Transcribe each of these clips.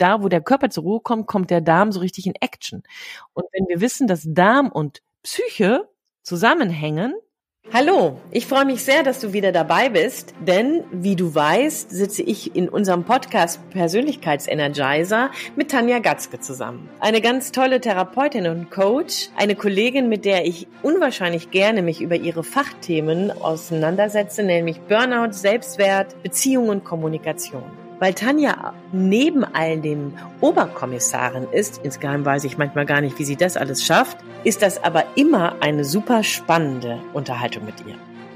da, wo der Körper zur Ruhe kommt, kommt der Darm so richtig in Action. Und wenn wir wissen, dass Darm und Psyche zusammenhängen, Hallo, ich freue mich sehr, dass du wieder dabei bist, denn wie du weißt, sitze ich in unserem Podcast Persönlichkeitsenergizer mit Tanja Gatzke zusammen. Eine ganz tolle Therapeutin und Coach, eine Kollegin, mit der ich unwahrscheinlich gerne mich über ihre Fachthemen auseinandersetze, nämlich Burnout, Selbstwert, Beziehung und Kommunikation. Weil Tanja neben all dem Oberkommissarin ist, insgeheim weiß ich manchmal gar nicht, wie sie das alles schafft, ist das aber immer eine super spannende Unterhaltung mit ihr.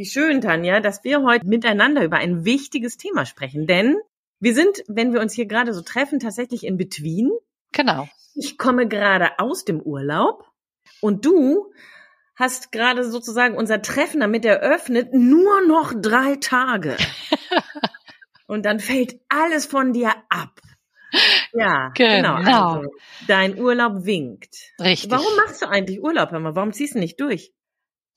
Wie schön, Tanja, dass wir heute miteinander über ein wichtiges Thema sprechen. Denn wir sind, wenn wir uns hier gerade so treffen, tatsächlich in Between. Genau. Ich komme gerade aus dem Urlaub und du hast gerade sozusagen unser Treffen damit eröffnet, nur noch drei Tage. und dann fällt alles von dir ab. Ja, genau. genau. Also, dein Urlaub winkt. Richtig. Warum machst du eigentlich Urlaub, Hör mal? Warum ziehst du nicht durch?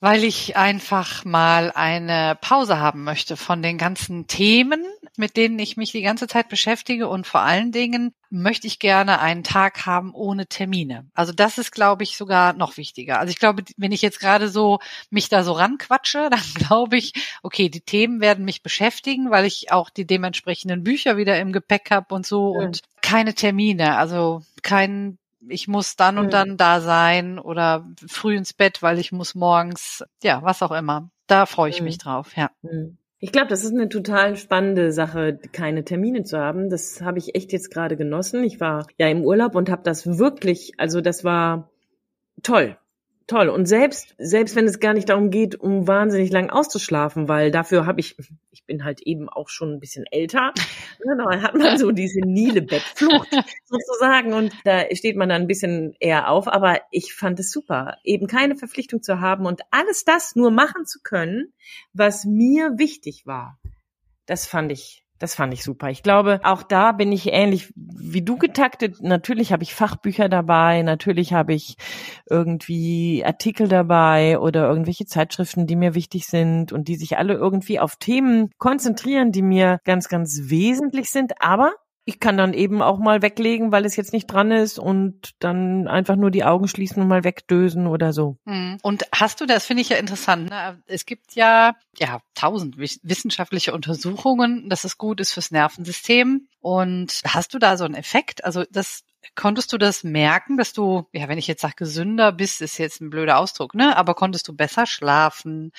Weil ich einfach mal eine Pause haben möchte von den ganzen Themen, mit denen ich mich die ganze Zeit beschäftige und vor allen Dingen möchte ich gerne einen Tag haben ohne Termine. Also das ist, glaube ich, sogar noch wichtiger. Also ich glaube, wenn ich jetzt gerade so mich da so ranquatsche, dann glaube ich, okay, die Themen werden mich beschäftigen, weil ich auch die dementsprechenden Bücher wieder im Gepäck habe und so mhm. und keine Termine, also kein ich muss dann und dann da sein oder früh ins Bett, weil ich muss morgens, ja, was auch immer. Da freue ich mich drauf, ja. Ich glaube, das ist eine total spannende Sache, keine Termine zu haben. Das habe ich echt jetzt gerade genossen. Ich war ja im Urlaub und habe das wirklich, also das war toll toll. Und selbst, selbst wenn es gar nicht darum geht, um wahnsinnig lang auszuschlafen, weil dafür habe ich, ich bin halt eben auch schon ein bisschen älter, ne, da hat man so diese Nile-Bettflucht sozusagen und da steht man dann ein bisschen eher auf. Aber ich fand es super, eben keine Verpflichtung zu haben und alles das nur machen zu können, was mir wichtig war. Das fand ich das fand ich super. Ich glaube, auch da bin ich ähnlich wie du getaktet. Natürlich habe ich Fachbücher dabei, natürlich habe ich irgendwie Artikel dabei oder irgendwelche Zeitschriften, die mir wichtig sind und die sich alle irgendwie auf Themen konzentrieren, die mir ganz, ganz wesentlich sind. Aber ich kann dann eben auch mal weglegen, weil es jetzt nicht dran ist und dann einfach nur die Augen schließen und mal wegdösen oder so. Hm. Und hast du, das finde ich ja interessant, ne? es gibt ja, ja, tausend wissenschaftliche Untersuchungen, dass es gut ist fürs Nervensystem. Und hast du da so einen Effekt? Also das Konntest du das merken, dass du, ja, wenn ich jetzt sage gesünder bist, ist jetzt ein blöder Ausdruck, ne? Aber konntest du besser schlafen?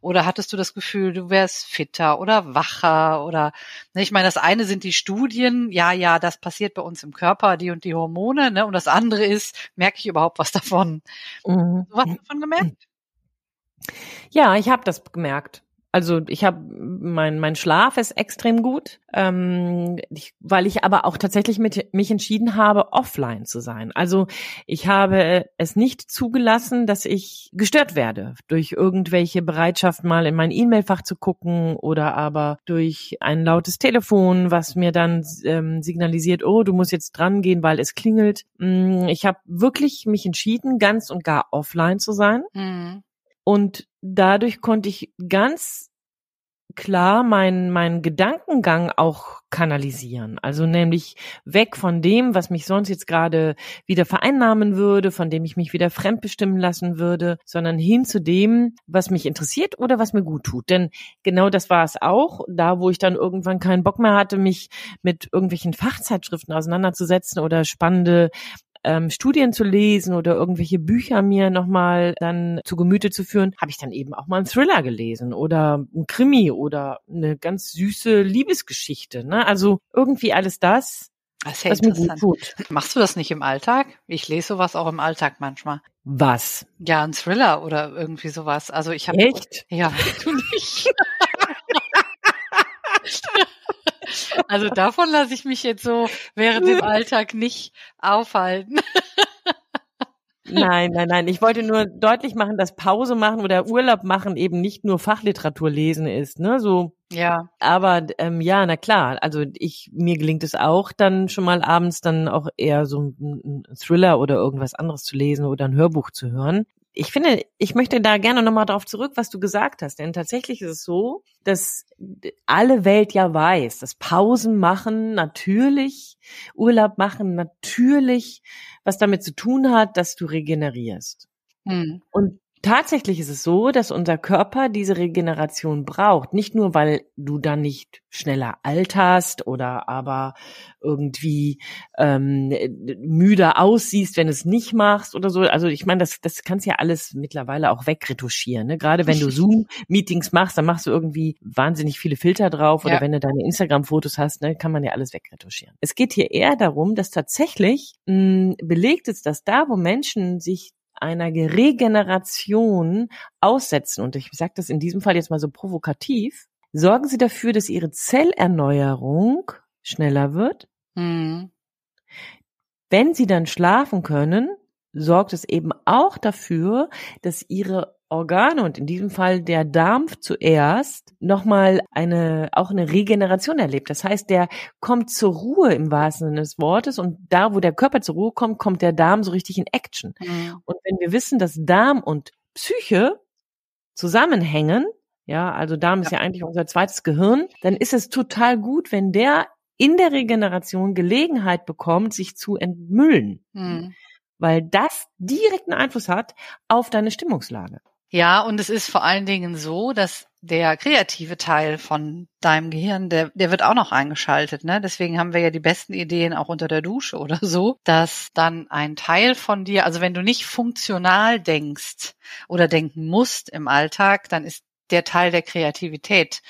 Oder hattest du das Gefühl, du wärst fitter oder wacher? Oder, ne, ich meine, das eine sind die Studien, ja, ja, das passiert bei uns im Körper, die und die Hormone, ne? Und das andere ist, merke ich überhaupt was davon? Mhm. Du hast davon gemerkt? Ja, ich habe das gemerkt. Also ich habe mein mein Schlaf ist extrem gut, ähm, ich, weil ich aber auch tatsächlich mit mich entschieden habe, offline zu sein. Also ich habe es nicht zugelassen, dass ich gestört werde durch irgendwelche Bereitschaft mal in mein E-Mail-Fach zu gucken oder aber durch ein lautes Telefon, was mir dann ähm, signalisiert, oh, du musst jetzt dran gehen, weil es klingelt. Mm, ich habe wirklich mich entschieden, ganz und gar offline zu sein. Mhm. Und dadurch konnte ich ganz klar meinen meinen Gedankengang auch kanalisieren. Also nämlich weg von dem, was mich sonst jetzt gerade wieder vereinnahmen würde, von dem ich mich wieder fremdbestimmen lassen würde, sondern hin zu dem, was mich interessiert oder was mir gut tut. Denn genau das war es auch, da wo ich dann irgendwann keinen Bock mehr hatte, mich mit irgendwelchen Fachzeitschriften auseinanderzusetzen oder spannende ähm, Studien zu lesen oder irgendwelche Bücher mir nochmal dann zu Gemüte zu führen, habe ich dann eben auch mal einen Thriller gelesen oder ein Krimi oder eine ganz süße Liebesgeschichte. Ne? Also irgendwie alles das, das ja was tut. Machst du das nicht im Alltag? Ich lese sowas auch im Alltag manchmal. Was? Ja, ein Thriller oder irgendwie sowas. Also ich habe echt. Ja, du nicht. Also davon lasse ich mich jetzt so während dem Alltag nicht aufhalten. Nein, nein, nein. Ich wollte nur deutlich machen, dass Pause machen oder Urlaub machen eben nicht nur Fachliteratur lesen ist, ne? So. Ja. Aber ähm, ja, na klar. Also ich mir gelingt es auch dann schon mal abends dann auch eher so ein Thriller oder irgendwas anderes zu lesen oder ein Hörbuch zu hören ich finde, ich möchte da gerne nochmal darauf zurück, was du gesagt hast. Denn tatsächlich ist es so, dass alle Welt ja weiß, dass Pausen machen natürlich, Urlaub machen natürlich, was damit zu tun hat, dass du regenerierst. Hm. Und Tatsächlich ist es so, dass unser Körper diese Regeneration braucht. Nicht nur, weil du dann nicht schneller alterst oder aber irgendwie ähm, müder aussiehst, wenn du es nicht machst oder so. Also ich meine, das, das kannst ja alles mittlerweile auch wegretuschieren. Ne? Gerade wenn du Zoom-Meetings machst, dann machst du irgendwie wahnsinnig viele Filter drauf oder ja. wenn du deine Instagram-Fotos hast, ne, kann man ja alles wegretuschieren. Es geht hier eher darum, dass tatsächlich mh, belegt ist, dass da, wo Menschen sich einer Regeneration aussetzen, und ich sage das in diesem Fall jetzt mal so provokativ, sorgen Sie dafür, dass Ihre Zellerneuerung schneller wird. Mhm. Wenn Sie dann schlafen können, sorgt es eben auch dafür, dass Ihre Organe und in diesem Fall der Darm zuerst nochmal eine, auch eine Regeneration erlebt. Das heißt, der kommt zur Ruhe im wahrsten Sinne des Wortes und da, wo der Körper zur Ruhe kommt, kommt der Darm so richtig in Action. Mhm. Und wenn wir wissen, dass Darm und Psyche zusammenhängen, ja, also Darm ist ja eigentlich unser zweites Gehirn, dann ist es total gut, wenn der in der Regeneration Gelegenheit bekommt, sich zu entmüllen. Mhm. Weil das direkten Einfluss hat auf deine Stimmungslage. Ja, und es ist vor allen Dingen so, dass der kreative Teil von deinem Gehirn, der, der wird auch noch eingeschaltet. Ne? Deswegen haben wir ja die besten Ideen auch unter der Dusche oder so, dass dann ein Teil von dir, also wenn du nicht funktional denkst oder denken musst im Alltag, dann ist der Teil der Kreativität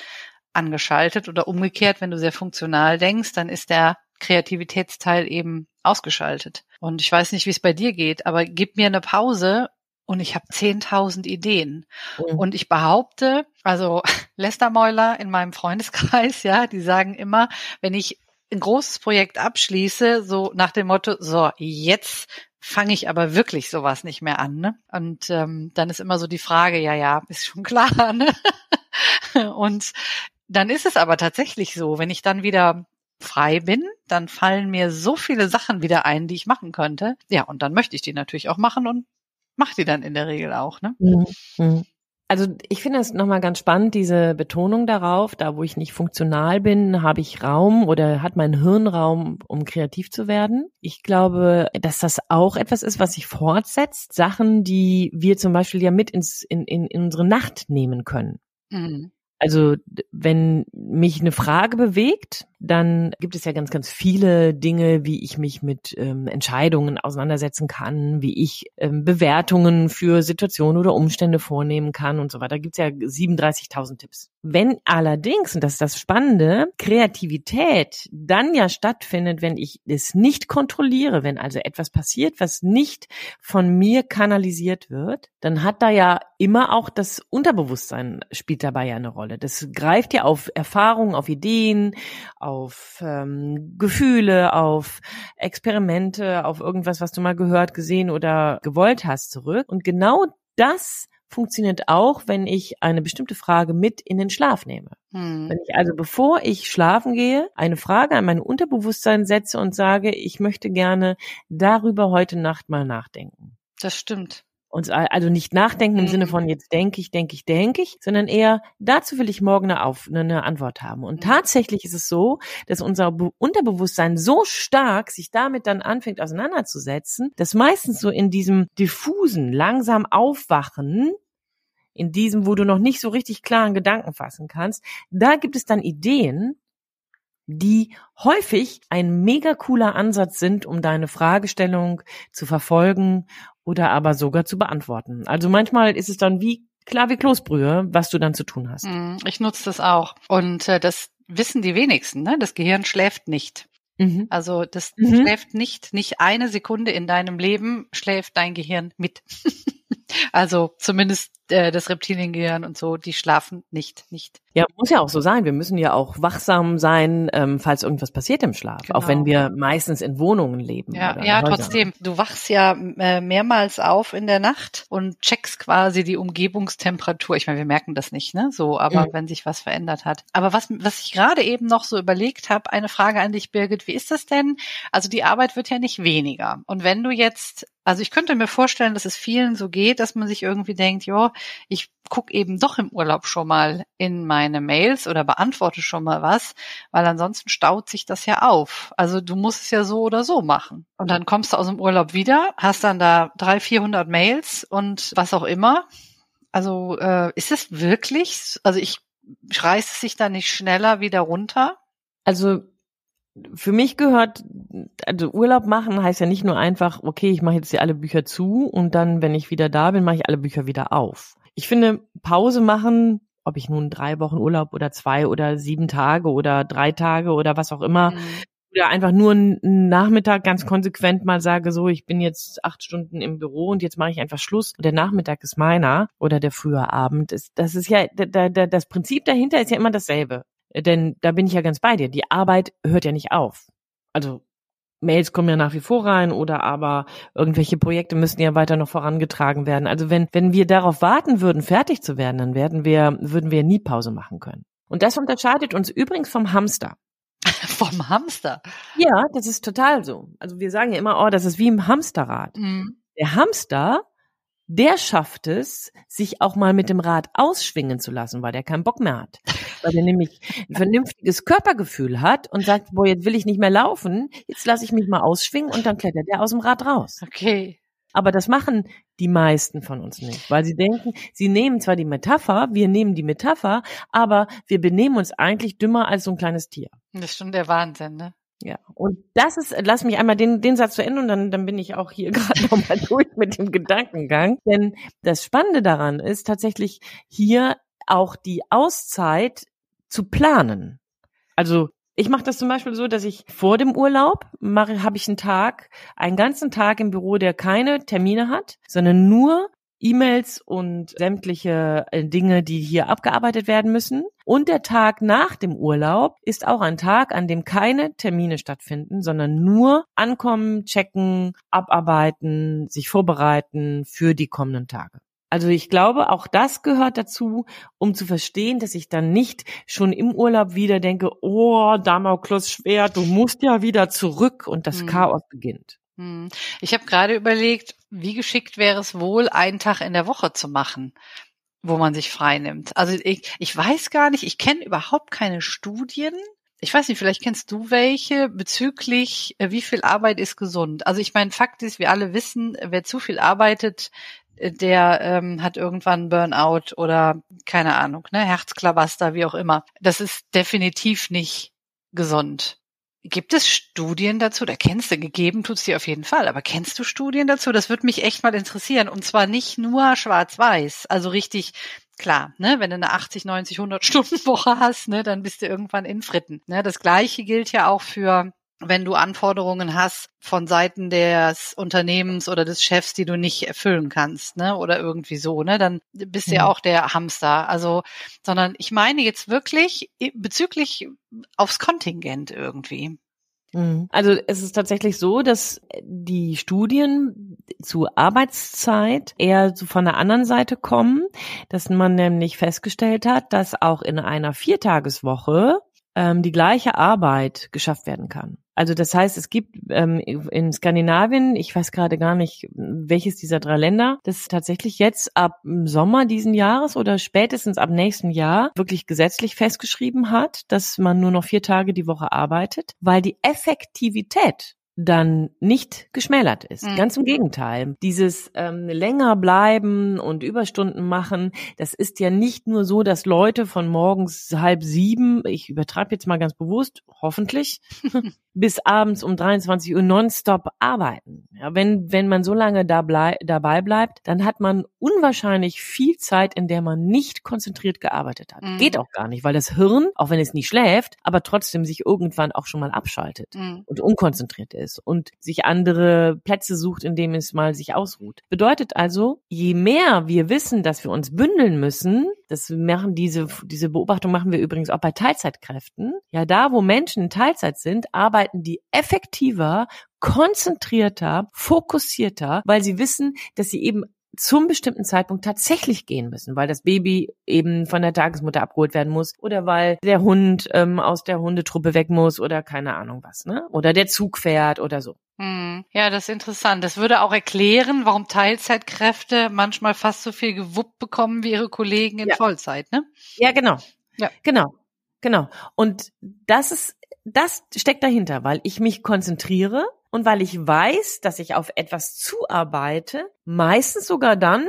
angeschaltet oder umgekehrt, wenn du sehr funktional denkst, dann ist der Kreativitätsteil eben ausgeschaltet. Und ich weiß nicht, wie es bei dir geht, aber gib mir eine Pause und ich habe 10.000 Ideen. Mhm. Und ich behaupte, also Lästermäuler in meinem Freundeskreis, ja, die sagen immer, wenn ich ein großes Projekt abschließe, so nach dem Motto, so jetzt fange ich aber wirklich sowas nicht mehr an. Ne? Und ähm, dann ist immer so die Frage, ja, ja, ist schon klar. Ne? Und dann ist es aber tatsächlich so, wenn ich dann wieder frei bin, dann fallen mir so viele Sachen wieder ein, die ich machen könnte. Ja, und dann möchte ich die natürlich auch machen und macht die dann in der Regel auch, ne? Mhm. mhm. Also ich finde es nochmal ganz spannend, diese Betonung darauf, da wo ich nicht funktional bin, habe ich Raum oder hat mein Hirn Raum, um kreativ zu werden. Ich glaube, dass das auch etwas ist, was sich fortsetzt. Sachen, die wir zum Beispiel ja mit ins, in, in, in unsere Nacht nehmen können. Mhm. Also wenn mich eine Frage bewegt, dann gibt es ja ganz, ganz viele Dinge, wie ich mich mit ähm, Entscheidungen auseinandersetzen kann, wie ich ähm, Bewertungen für Situationen oder Umstände vornehmen kann und so weiter. Da gibt es ja 37.000 Tipps. Wenn allerdings, und das ist das Spannende, Kreativität dann ja stattfindet, wenn ich es nicht kontrolliere, wenn also etwas passiert, was nicht von mir kanalisiert wird, dann hat da ja immer auch das Unterbewusstsein spielt dabei ja eine Rolle. Das greift ja auf Erfahrungen, auf Ideen, ähm, Gefühle, auf Experimente, auf irgendwas, was du mal gehört, gesehen oder gewollt hast zurück. Und genau das funktioniert auch, wenn ich eine bestimmte Frage mit in den Schlaf nehme. Hm. Wenn ich also, bevor ich schlafen gehe, eine Frage an mein Unterbewusstsein setze und sage, ich möchte gerne darüber heute Nacht mal nachdenken. Das stimmt. Und also nicht nachdenken im Sinne mhm. von jetzt denke ich, denke ich, denke ich, sondern eher dazu will ich morgen eine, Auf eine Antwort haben. Und mhm. tatsächlich ist es so, dass unser Be Unterbewusstsein so stark sich damit dann anfängt auseinanderzusetzen, dass meistens so in diesem diffusen, langsam aufwachen, in diesem, wo du noch nicht so richtig klaren Gedanken fassen kannst, da gibt es dann Ideen, die häufig ein mega cooler Ansatz sind, um deine Fragestellung zu verfolgen oder aber sogar zu beantworten. Also manchmal ist es dann wie klar wie Kloßbrühe, was du dann zu tun hast. Mhm, ich nutze das auch. Und äh, das wissen die wenigsten. Ne? Das Gehirn schläft nicht. Mhm. Also das mhm. schläft nicht, nicht eine Sekunde in deinem Leben schläft dein Gehirn mit. also zumindest äh, das Reptiliengehirn und so, die schlafen nicht, nicht. Ja, muss ja auch so sein. Wir müssen ja auch wachsam sein, ähm, falls irgendwas passiert im Schlaf. Genau. Auch wenn genau. wir meistens in Wohnungen leben. Ja, ja trotzdem. Du wachst ja äh, mehrmals auf in der Nacht und checkst quasi die Umgebungstemperatur. Ich meine, wir merken das nicht, ne? So, aber mhm. wenn sich was verändert hat. Aber was, was ich gerade eben noch so überlegt habe, eine Frage an dich, Birgit, wie ist das denn? Also die Arbeit wird ja nicht weniger. Und wenn du jetzt also ich könnte mir vorstellen, dass es vielen so geht, dass man sich irgendwie denkt, ja, ich gucke eben doch im Urlaub schon mal in meine Mails oder beantworte schon mal was, weil ansonsten staut sich das ja auf. Also du musst es ja so oder so machen. Und dann kommst du aus dem Urlaub wieder, hast dann da drei, vierhundert Mails und was auch immer. Also äh, ist es wirklich, also ich reiße es sich da nicht schneller wieder runter? Also für mich gehört, also Urlaub machen heißt ja nicht nur einfach, okay, ich mache jetzt hier alle Bücher zu und dann, wenn ich wieder da bin, mache ich alle Bücher wieder auf. Ich finde, Pause machen, ob ich nun drei Wochen Urlaub oder zwei oder sieben Tage oder drei Tage oder was auch immer, mhm. oder einfach nur einen Nachmittag ganz konsequent mal sage, so, ich bin jetzt acht Stunden im Büro und jetzt mache ich einfach Schluss und der Nachmittag ist meiner oder der frühe Abend. Ist, das ist ja, da, da, das Prinzip dahinter ist ja immer dasselbe. Denn da bin ich ja ganz bei dir. Die Arbeit hört ja nicht auf. Also Mails kommen ja nach wie vor rein oder aber irgendwelche Projekte müssen ja weiter noch vorangetragen werden. Also wenn, wenn wir darauf warten würden, fertig zu werden, dann werden wir, würden wir nie Pause machen können. Und das unterscheidet uns übrigens vom Hamster. vom Hamster? Ja, das ist total so. Also wir sagen ja immer, oh, das ist wie im Hamsterrad. Mhm. Der Hamster der schafft es, sich auch mal mit dem Rad ausschwingen zu lassen, weil der keinen Bock mehr hat. Weil er nämlich ein vernünftiges Körpergefühl hat und sagt, boah, jetzt will ich nicht mehr laufen, jetzt lasse ich mich mal ausschwingen und dann klettert er aus dem Rad raus. Okay. Aber das machen die meisten von uns nicht, weil sie denken, sie nehmen zwar die Metapher, wir nehmen die Metapher, aber wir benehmen uns eigentlich dümmer als so ein kleines Tier. Das ist schon der Wahnsinn, ne? Ja, und das ist, lass mich einmal den, den Satz zu Ende und dann, dann bin ich auch hier gerade nochmal durch mit dem Gedankengang. Denn das Spannende daran ist tatsächlich hier auch die Auszeit zu planen. Also ich mache das zum Beispiel so, dass ich vor dem Urlaub mache, habe ich einen Tag, einen ganzen Tag im Büro, der keine Termine hat, sondern nur E-Mails und sämtliche äh, Dinge, die hier abgearbeitet werden müssen. Und der Tag nach dem Urlaub ist auch ein Tag, an dem keine Termine stattfinden, sondern nur ankommen, checken, abarbeiten, sich vorbereiten für die kommenden Tage. Also ich glaube, auch das gehört dazu, um zu verstehen, dass ich dann nicht schon im Urlaub wieder denke, oh, Damoklus Schwert, du musst ja wieder zurück und das hm. Chaos beginnt. Hm. Ich habe gerade überlegt, wie geschickt wäre es wohl, einen Tag in der Woche zu machen, wo man sich frei nimmt. Also ich, ich weiß gar nicht, ich kenne überhaupt keine Studien. Ich weiß nicht, vielleicht kennst du welche bezüglich, äh, wie viel Arbeit ist gesund. Also ich meine, Fakt ist, wir alle wissen, wer zu viel arbeitet, äh, der ähm, hat irgendwann Burnout oder keine Ahnung, ne, Herzklabaster, wie auch immer. Das ist definitiv nicht gesund. Gibt es Studien dazu? Da kennst du, gegeben tut's dir auf jeden Fall, aber kennst du Studien dazu? Das würde mich echt mal interessieren. Und zwar nicht nur schwarz-weiß, also richtig klar, ne, wenn du eine 80, 90, 100 Stunden Woche hast, ne, dann bist du irgendwann in Fritten. Ne, das gleiche gilt ja auch für wenn du Anforderungen hast von Seiten des Unternehmens oder des Chefs, die du nicht erfüllen kannst, ne, oder irgendwie so, ne, dann bist du ja auch der Hamster. Also, sondern ich meine jetzt wirklich bezüglich aufs Kontingent irgendwie. Mhm. Also es ist tatsächlich so, dass die Studien zu Arbeitszeit eher so von der anderen Seite kommen, dass man nämlich festgestellt hat, dass auch in einer Viertageswoche ähm, die gleiche Arbeit geschafft werden kann. Also das heißt, es gibt ähm, in Skandinavien, ich weiß gerade gar nicht, welches dieser drei Länder, das tatsächlich jetzt ab Sommer diesen Jahres oder spätestens ab nächsten Jahr wirklich gesetzlich festgeschrieben hat, dass man nur noch vier Tage die Woche arbeitet, weil die Effektivität dann nicht geschmälert ist. Mhm. Ganz im Gegenteil. Dieses ähm, länger bleiben und Überstunden machen, das ist ja nicht nur so, dass Leute von morgens halb sieben, ich übertreibe jetzt mal ganz bewusst, hoffentlich, bis abends um 23 Uhr nonstop arbeiten. Ja, wenn, wenn man so lange da blei dabei bleibt, dann hat man unwahrscheinlich viel Zeit, in der man nicht konzentriert gearbeitet hat. Mhm. Geht auch gar nicht, weil das Hirn, auch wenn es nie schläft, aber trotzdem sich irgendwann auch schon mal abschaltet mhm. und unkonzentriert ist und sich andere Plätze sucht, in dem es mal sich ausruht. Bedeutet also, je mehr wir wissen, dass wir uns bündeln müssen, das machen diese, diese Beobachtung machen wir übrigens auch bei Teilzeitkräften. Ja, da, wo Menschen in Teilzeit sind, arbeiten die effektiver, konzentrierter, fokussierter, weil sie wissen, dass sie eben zum bestimmten Zeitpunkt tatsächlich gehen müssen, weil das Baby eben von der Tagesmutter abgeholt werden muss oder weil der Hund ähm, aus der Hundetruppe weg muss oder keine Ahnung was, ne? Oder der Zug fährt oder so. Hm. Ja, das ist interessant. Das würde auch erklären, warum Teilzeitkräfte manchmal fast so viel gewuppt bekommen wie ihre Kollegen in ja. Vollzeit, ne? Ja, genau. Ja. Genau. Genau. Und das ist, das steckt dahinter, weil ich mich konzentriere und weil ich weiß, dass ich auf etwas zuarbeite, meistens sogar dann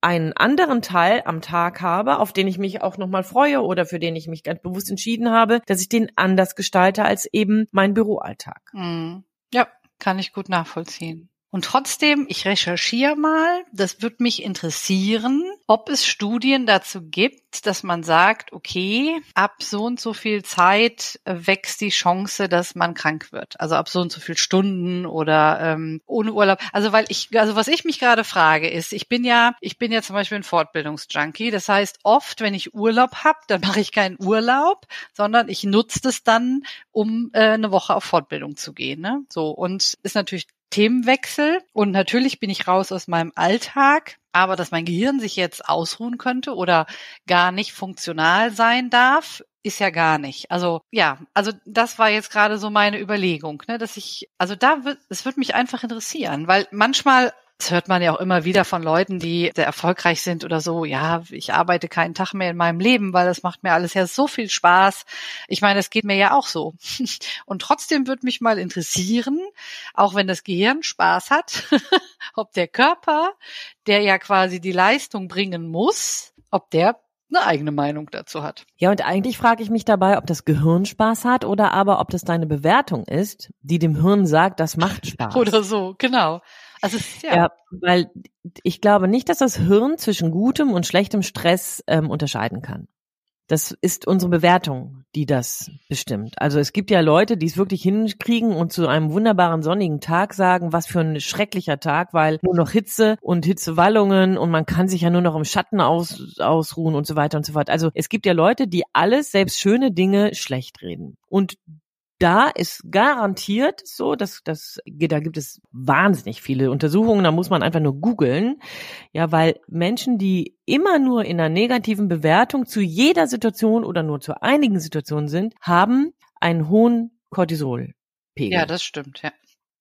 einen anderen Teil am Tag habe, auf den ich mich auch nochmal freue oder für den ich mich ganz bewusst entschieden habe, dass ich den anders gestalte als eben mein Büroalltag. Hm. Ja, kann ich gut nachvollziehen. Und trotzdem, ich recherchiere mal, das wird mich interessieren, ob es Studien dazu gibt, dass man sagt, okay, ab so und so viel Zeit wächst die Chance, dass man krank wird. Also ab so und so viel Stunden oder ähm, ohne Urlaub. Also weil ich, also was ich mich gerade frage, ist, ich bin ja, ich bin ja zum Beispiel ein Fortbildungsjunkie. Das heißt, oft, wenn ich Urlaub habe, dann mache ich keinen Urlaub, sondern ich nutze das dann, um äh, eine Woche auf Fortbildung zu gehen. Ne? So und ist natürlich Themenwechsel und natürlich bin ich raus aus meinem Alltag, aber dass mein Gehirn sich jetzt ausruhen könnte oder gar nicht funktional sein darf, ist ja gar nicht. Also ja, also das war jetzt gerade so meine Überlegung, ne, dass ich, also da wird, es wird mich einfach interessieren, weil manchmal das hört man ja auch immer wieder von Leuten, die sehr erfolgreich sind oder so. Ja, ich arbeite keinen Tag mehr in meinem Leben, weil das macht mir alles ja so viel Spaß. Ich meine, es geht mir ja auch so. Und trotzdem würde mich mal interessieren, auch wenn das Gehirn Spaß hat, ob der Körper, der ja quasi die Leistung bringen muss, ob der eine eigene Meinung dazu hat. Ja, und eigentlich frage ich mich dabei, ob das Gehirn Spaß hat oder aber ob das deine Bewertung ist, die dem Hirn sagt, das macht Spaß. oder so, genau. Also ja. ja, weil ich glaube nicht, dass das Hirn zwischen gutem und schlechtem Stress ähm, unterscheiden kann. Das ist unsere Bewertung, die das bestimmt. Also es gibt ja Leute, die es wirklich hinkriegen und zu einem wunderbaren sonnigen Tag sagen, was für ein schrecklicher Tag, weil nur noch Hitze und Hitzewallungen und man kann sich ja nur noch im Schatten aus, ausruhen und so weiter und so fort. Also es gibt ja Leute, die alles, selbst schöne Dinge, schlecht reden. Und da ist garantiert so, dass das da gibt es wahnsinnig viele Untersuchungen, da muss man einfach nur googeln, ja, weil Menschen, die immer nur in einer negativen Bewertung zu jeder Situation oder nur zu einigen Situationen sind, haben einen hohen Cortisolpegel. Ja, das stimmt, ja.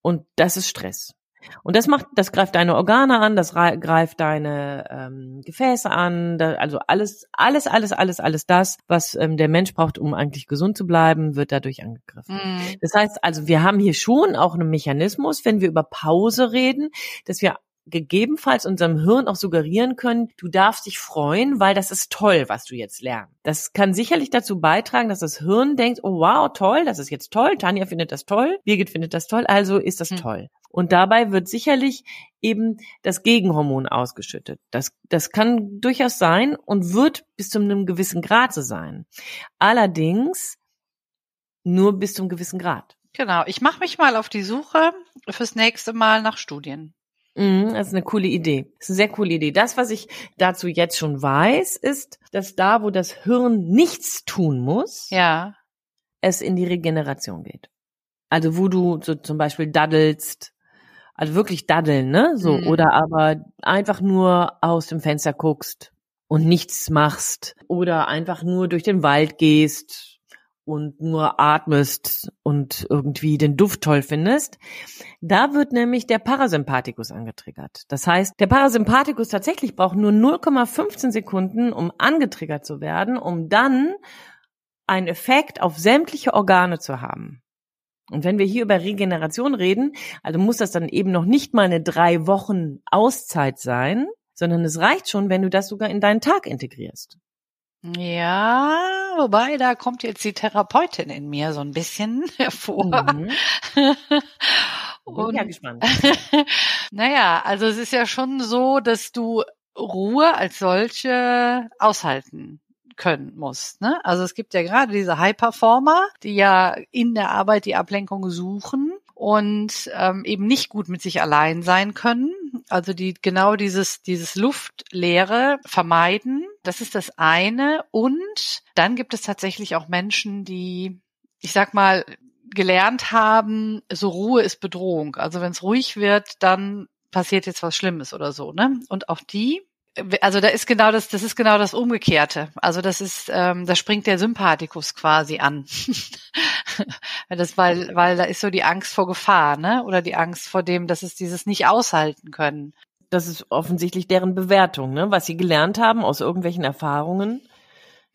Und das ist Stress. Und das macht, das greift deine Organe an, das greift deine ähm, Gefäße an, da, also alles, alles, alles, alles, alles das, was ähm, der Mensch braucht, um eigentlich gesund zu bleiben, wird dadurch angegriffen. Mhm. Das heißt also, wir haben hier schon auch einen Mechanismus, wenn wir über Pause reden, dass wir gegebenenfalls unserem Hirn auch suggerieren können, du darfst dich freuen, weil das ist toll, was du jetzt lernst. Das kann sicherlich dazu beitragen, dass das Hirn denkt, oh wow, toll, das ist jetzt toll, Tanja findet das toll, Birgit findet das toll, also ist das hm. toll. Und dabei wird sicherlich eben das Gegenhormon ausgeschüttet. Das, das kann durchaus sein und wird bis zu einem gewissen Grad so sein. Allerdings nur bis zu einem gewissen Grad. Genau, ich mache mich mal auf die Suche fürs nächste Mal nach Studien. Mhm, das ist eine coole Idee. Das ist eine sehr coole Idee. Das, was ich dazu jetzt schon weiß, ist, dass da, wo das Hirn nichts tun muss, ja. es in die Regeneration geht. Also wo du so zum Beispiel daddelst, also wirklich daddeln, ne? So, mhm. oder aber einfach nur aus dem Fenster guckst und nichts machst. Oder einfach nur durch den Wald gehst und nur atmest und irgendwie den Duft toll findest, da wird nämlich der Parasympathikus angetriggert. Das heißt, der Parasympathikus tatsächlich braucht nur 0,15 Sekunden, um angetriggert zu werden, um dann einen Effekt auf sämtliche Organe zu haben. Und wenn wir hier über Regeneration reden, also muss das dann eben noch nicht mal eine drei Wochen Auszeit sein, sondern es reicht schon, wenn du das sogar in deinen Tag integrierst. Ja, wobei da kommt jetzt die Therapeutin in mir so ein bisschen hervor. Mhm. Bin ja gespannt. naja, also es ist ja schon so, dass du Ruhe als solche aushalten können musst. Ne? Also es gibt ja gerade diese High-Performer, die ja in der Arbeit die Ablenkung suchen und ähm, eben nicht gut mit sich allein sein können. Also die genau dieses dieses Luftleere vermeiden. Das ist das eine. Und dann gibt es tatsächlich auch Menschen, die, ich sag mal, gelernt haben, so Ruhe ist Bedrohung. Also wenn es ruhig wird, dann passiert jetzt was Schlimmes oder so, ne? Und auch die, also da ist genau das, das ist genau das Umgekehrte. Also das ist, ähm, da springt der Sympathikus quasi an. das, weil, weil da ist so die Angst vor Gefahr, ne? Oder die Angst vor dem, dass es dieses nicht aushalten können. Das ist offensichtlich deren Bewertung, ne? Was sie gelernt haben aus irgendwelchen Erfahrungen.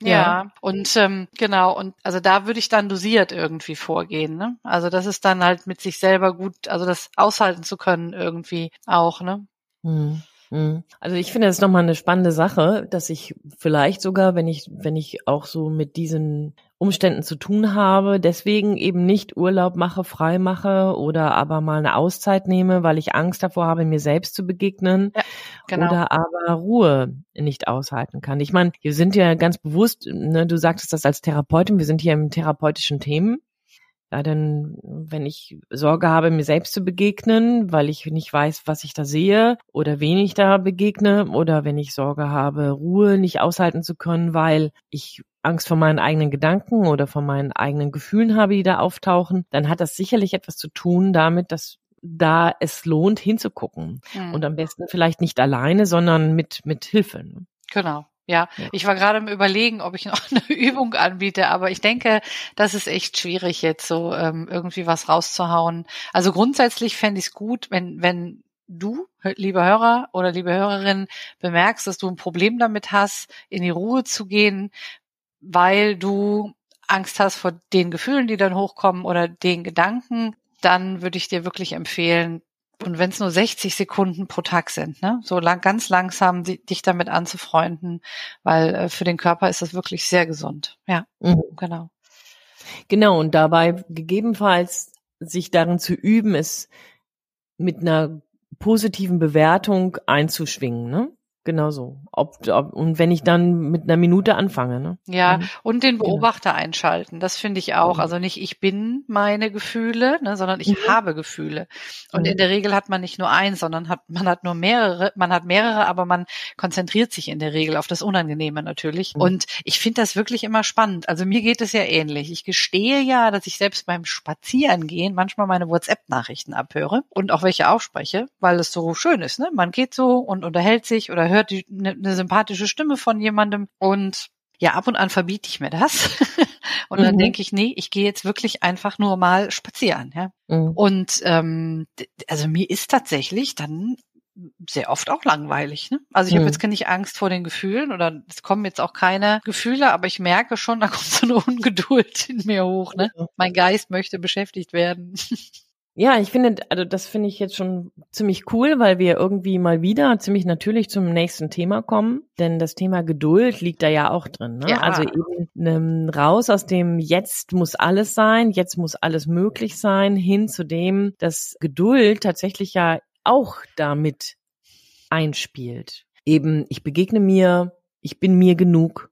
Ja, ja. und ähm, genau, und also da würde ich dann dosiert irgendwie vorgehen, ne? Also das ist dann halt mit sich selber gut, also das aushalten zu können irgendwie auch, ne? Hm. Hm. Also ich finde das nochmal eine spannende Sache, dass ich vielleicht sogar, wenn ich, wenn ich auch so mit diesen Umständen zu tun habe, deswegen eben nicht Urlaub mache, frei mache oder aber mal eine Auszeit nehme, weil ich Angst davor habe, mir selbst zu begegnen ja, genau. oder aber Ruhe nicht aushalten kann. Ich meine, wir sind ja ganz bewusst, ne, du sagtest das als Therapeutin, wir sind hier im therapeutischen Themen. Ja, denn wenn ich Sorge habe, mir selbst zu begegnen, weil ich nicht weiß, was ich da sehe oder wen ich da begegne, oder wenn ich Sorge habe, Ruhe nicht aushalten zu können, weil ich Angst vor meinen eigenen Gedanken oder vor meinen eigenen Gefühlen habe, die da auftauchen, dann hat das sicherlich etwas zu tun damit, dass da es lohnt hinzugucken mhm. und am besten vielleicht nicht alleine, sondern mit mit Hilfe. Ne? Genau. Ja, ja, ich war gerade im Überlegen, ob ich noch eine Übung anbiete, aber ich denke, das ist echt schwierig jetzt so ähm, irgendwie was rauszuhauen. Also grundsätzlich fände ich es gut, wenn wenn du, lieber Hörer oder liebe Hörerin, bemerkst, dass du ein Problem damit hast, in die Ruhe zu gehen, weil du Angst hast vor den Gefühlen, die dann hochkommen oder den Gedanken, dann würde ich dir wirklich empfehlen, und wenn es nur 60 Sekunden pro Tag sind, ne, so lang, ganz langsam die, dich damit anzufreunden, weil äh, für den Körper ist das wirklich sehr gesund. Ja, mhm. genau. Genau, und dabei gegebenenfalls sich darin zu üben, es mit einer positiven Bewertung einzuschwingen, ne? Genau so. Ob, ob, und wenn ich dann mit einer Minute anfange, ne? Ja, mhm. und den genau. Beobachter genau. einschalten, das finde ich auch. Mhm. Also nicht ich bin meine Gefühle, ne, sondern ich mhm. habe Gefühle. Und in mhm. der Regel hat man nicht nur eins, sondern hat, man hat nur mehrere, man hat mehrere, aber man konzentriert sich in der Regel auf das Unangenehme natürlich. Mhm. Und ich finde das wirklich immer spannend. Also mir geht es ja ähnlich. Ich gestehe ja, dass ich selbst beim Spazierengehen manchmal meine WhatsApp-Nachrichten abhöre und auch welche aufspreche, weil es so schön ist, ne? Man geht so und unterhält sich oder hört die, eine, eine sympathische Stimme von jemandem und ja, ab und an verbiete ich mir das. und dann mhm. denke ich, nee, ich gehe jetzt wirklich einfach nur mal spazieren. Ja? Mhm. Und ähm, also mir ist tatsächlich dann sehr oft auch langweilig. Ne? Also ich mhm. habe jetzt keine Angst vor den Gefühlen oder es kommen jetzt auch keine Gefühle, aber ich merke schon, da kommt so eine Ungeduld in mir hoch. Ne? Mein Geist möchte beschäftigt werden. Ja, ich finde, also das finde ich jetzt schon ziemlich cool, weil wir irgendwie mal wieder ziemlich natürlich zum nächsten Thema kommen. Denn das Thema Geduld liegt da ja auch drin. Ne? Ja. Also eben ähm, raus aus dem Jetzt muss alles sein, jetzt muss alles möglich sein, hin zu dem, dass Geduld tatsächlich ja auch damit einspielt. Eben, ich begegne mir, ich bin mir genug,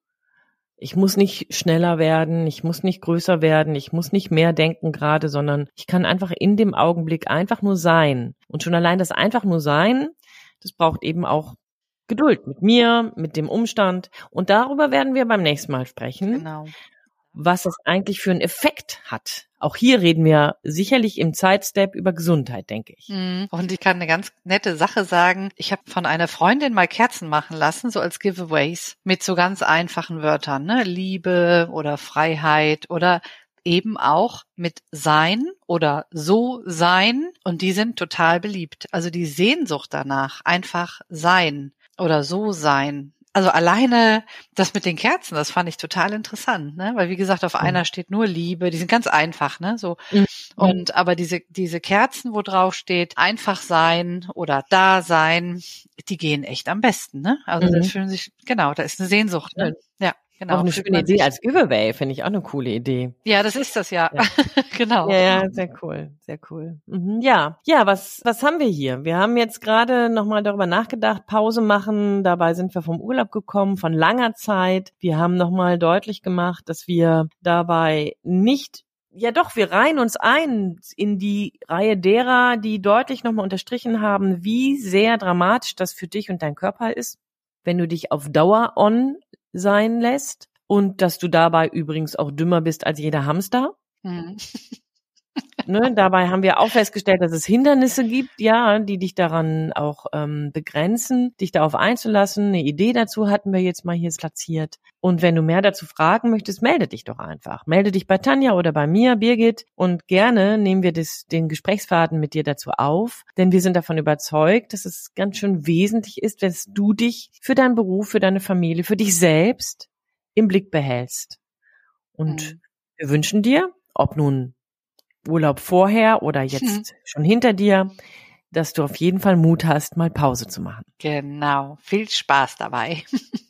ich muss nicht schneller werden, ich muss nicht größer werden, ich muss nicht mehr denken gerade, sondern ich kann einfach in dem Augenblick einfach nur sein. Und schon allein das einfach nur sein, das braucht eben auch Geduld mit mir, mit dem Umstand. Und darüber werden wir beim nächsten Mal sprechen. Genau was das eigentlich für einen Effekt hat. Auch hier reden wir sicherlich im Zeitstep über Gesundheit, denke ich. Mhm. Und ich kann eine ganz nette Sache sagen. Ich habe von einer Freundin mal Kerzen machen lassen, so als Giveaways, mit so ganz einfachen Wörtern, ne? Liebe oder Freiheit oder eben auch mit sein oder so sein. Und die sind total beliebt. Also die Sehnsucht danach, einfach sein oder so sein, also alleine das mit den Kerzen, das fand ich total interessant, ne? Weil wie gesagt, auf einer steht nur Liebe, die sind ganz einfach, ne? So mhm. und aber diese diese Kerzen, wo drauf steht einfach sein oder da sein, die gehen echt am besten, ne? Also mhm. das fühlen sich genau, da ist eine Sehnsucht, ne? Ja. Genau. Auch eine schöne Idee als Giveaway, finde ich auch eine coole Idee. Ja, das ist das ja. Ja. genau. Ja, ja, sehr cool, sehr cool. Mhm, ja, ja, was was haben wir hier? Wir haben jetzt gerade noch mal darüber nachgedacht, Pause machen. Dabei sind wir vom Urlaub gekommen, von langer Zeit. Wir haben noch mal deutlich gemacht, dass wir dabei nicht ja doch, wir reihen uns ein in die Reihe derer, die deutlich nochmal unterstrichen haben, wie sehr dramatisch das für dich und dein Körper ist, wenn du dich auf Dauer on sein lässt und dass du dabei übrigens auch dümmer bist als jeder Hamster. Mhm. Ne, dabei haben wir auch festgestellt, dass es Hindernisse gibt, ja, die dich daran auch ähm, begrenzen, dich darauf einzulassen. Eine Idee dazu hatten wir jetzt mal hier platziert. Und wenn du mehr dazu fragen möchtest, melde dich doch einfach. Melde dich bei Tanja oder bei mir, Birgit, und gerne nehmen wir das, den Gesprächsfaden mit dir dazu auf, denn wir sind davon überzeugt, dass es ganz schön wesentlich ist, dass du dich für deinen Beruf, für deine Familie, für dich selbst im Blick behältst. Und Mhm. wir wünschen dir, ob nun Urlaub vorher oder jetzt schon hinter dir, dass du auf jeden Fall Mut hast, mal Pause zu machen. Genau. Viel Spaß dabei.